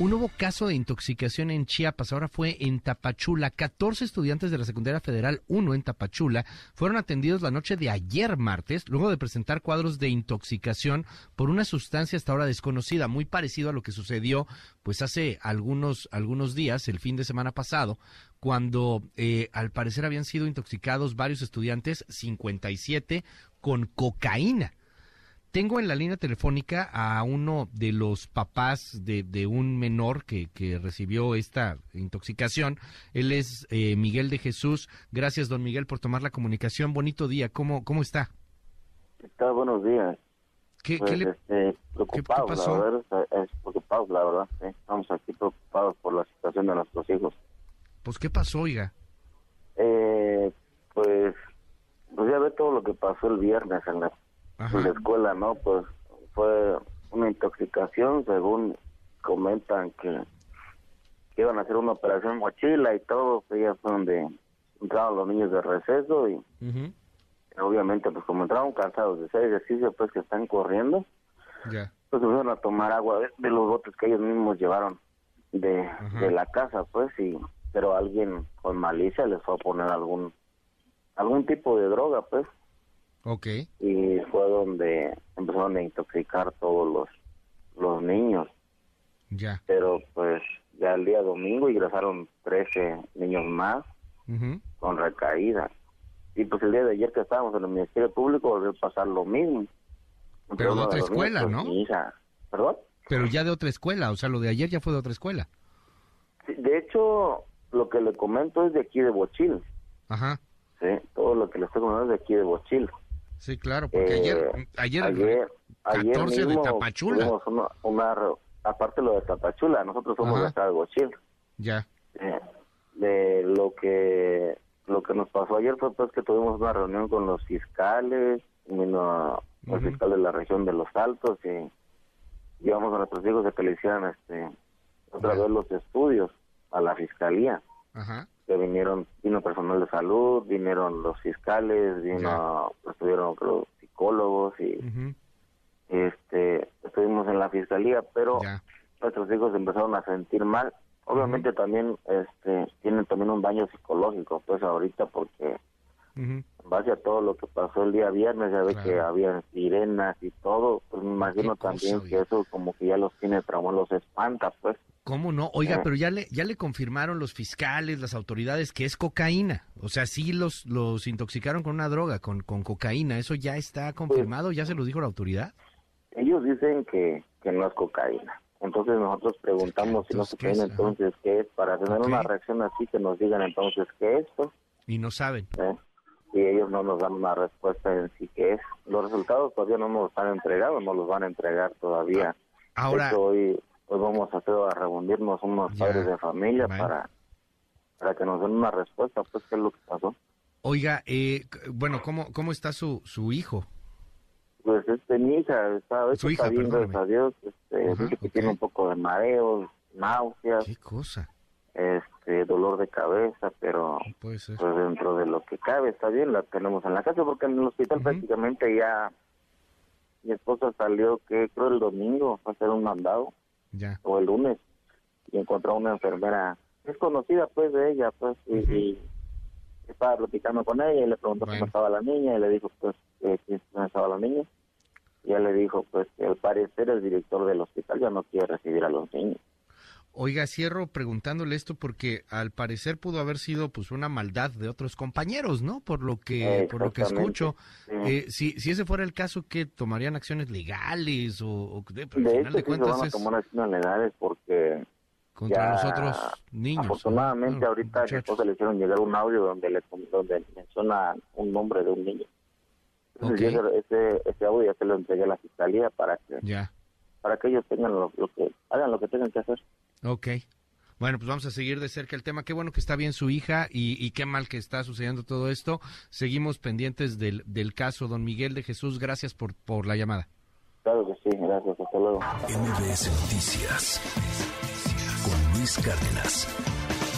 Un nuevo caso de intoxicación en Chiapas, ahora fue en Tapachula. 14 estudiantes de la Secundaria Federal 1 en Tapachula fueron atendidos la noche de ayer martes, luego de presentar cuadros de intoxicación por una sustancia hasta ahora desconocida, muy parecido a lo que sucedió pues hace algunos, algunos días, el fin de semana pasado, cuando eh, al parecer habían sido intoxicados varios estudiantes, 57, con cocaína. Tengo en la línea telefónica a uno de los papás de, un menor que, recibió esta intoxicación. Él es eh, Miguel de Jesús. Gracias, don Miguel, por tomar la comunicación. Bonito día. ¿Cómo, cómo está? Está buenos días. ¿Qué, pues, le este, preocupado, pasó? La verdad, es preocupado, la verdad. Estamos aquí preocupados por la situación de nuestros hijos. Pues, ¿qué pasó, oiga? Eh, pues, pues ya ve todo lo que pasó el viernes en la, escuela, ¿no? Pues fue una intoxicación, según comentan que, iban a hacer una operación mochila y todo, pues ya fue donde entraron los niños de receso y obviamente pues como entraron cansados de hacer ejercicio pues que están corriendo, pues fueron a tomar agua de, los botes que ellos mismos llevaron de, de la casa pues y pero alguien con malicia les fue a poner algún algún tipo de droga, pues. Ok. Y fue donde empezaron a intoxicar todos los los niños. Ya. Pero pues ya el día domingo ingresaron 13 niños más con recaída. Y pues el día de ayer que estábamos en el Ministerio Público volvió a pasar lo mismo. Pero de otra escuela, pues, ¿no? ¿Perdón? Pero ya de otra escuela, o sea, lo de ayer ya fue de otra escuela. de hecho, lo que le comento es de aquí de Bochil. Ajá. Sí, todo lo que le estoy comentando es de aquí de Bochil. Sí, claro, porque ayer, eh, ayer, ayer, 14 de Tapachula. Una, aparte lo de Tapachula, nosotros somos de acá de Bochil. Ya. de lo que lo que nos pasó ayer fue pues que tuvimos una reunión con los fiscales, vino el fiscal de la región de Los Altos y llevamos a nuestros hijos de que le hicieran este otra vez los estudios a la fiscalía. Que vinieron, vino personal de salud, vinieron los fiscales, vino, estuvieron los psicólogos y este estuvimos en la fiscalía, pero nuestros hijos empezaron a sentir mal. Obviamente también este tienen también un daño psicológico, pues ahorita porque en base a todo lo que pasó el día viernes, ya ve que había sirenas y todo, pues me imagino también que eso como que ya los tiene trauma, los espanta, pues. ¿Cómo no? Oiga, pero ya le, ya le confirmaron los fiscales, las autoridades, que es cocaína. O sea, sí los, los intoxicaron con una droga, con, con cocaína. ¿Eso ya está confirmado? ¿Ya se lo dijo la autoridad? Ellos dicen que, que no es cocaína. Entonces nosotros preguntamos si no se entonces qué es, para tener una reacción así que nos digan entonces qué es. Pues. Y no saben. ¿Eh? Y ellos no nos dan una respuesta en sí qué es. Los resultados todavía no nos han entregado, no los van a entregar todavía. Ahora pues vamos a hacer a reunirnos unos padres de familia para para que nos den una respuesta, pues qué es lo que pasó. Oiga, eh, bueno, ¿cómo cómo está su su hijo? Pues este mi hija está, su hija, bien, gracias a Dios, este, que tiene un poco de mareos, náuseas. ¿Qué cosa? Este, dolor de cabeza, pero pues dentro de lo que cabe está bien, la tenemos en la casa porque en el hospital prácticamente ya mi esposa salió que creo el domingo a hacer un mandado o el lunes y encontró a una enfermera desconocida pues de ella pues y, estaba platicando con ella y le preguntó cómo estaba la niña y le dijo pues cómo estaba la niña y ella le dijo pues que al parecer el director del hospital ya no quiere recibir a los niños Oiga, cierro preguntándole esto porque al parecer pudo haber sido pues una maldad de otros compañeros, ¿no? Por lo que por lo que escucho, eh, si si ese fuera el caso, ¿qué tomarían acciones legales o, de, final de cuentas van a tomar acciones legales porque contra los otros niños. Afortunadamente ahorita a le hicieron llegar un audio donde le donde menciona un nombre de un niño. Entonces ese, ese audio ya se lo entregué a la fiscalía para que ya para que ellos tengan lo, que hagan lo que tengan que hacer. Ok. Bueno, pues vamos a seguir de cerca el tema. Qué bueno que está bien su hija y, qué mal que está sucediendo todo esto. Seguimos pendientes del, del caso. Don Miguel de Jesús, gracias por, por la llamada. Claro que sí, gracias. Hasta luego. MBS Noticias con Luis Cárdenas.